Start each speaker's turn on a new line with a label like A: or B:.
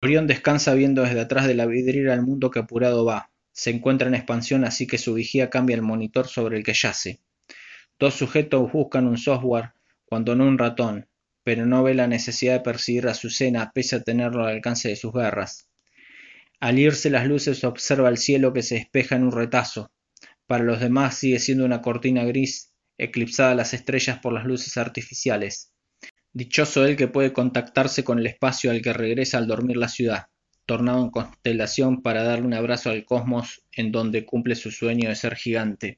A: Orión descansa viendo desde atrás de la vidriera el mundo que apurado va. Se encuentra en expansión así que su vigía cambia el monitor sobre el que yace. Dos sujetos buscan un software cuando no un ratón, pero no ve la necesidad de perseguir a su cena pese a tenerlo al alcance de sus garras. Al irse las luces observa el cielo que se despeja en un retazo. Para los demás sigue siendo una cortina gris, eclipsada las estrellas por las luces artificiales. Dichoso él que puede contactarse con el espacio al que regresa al dormir la ciudad, tornado en constelación para darle un abrazo al cosmos en donde cumple su sueño de ser gigante.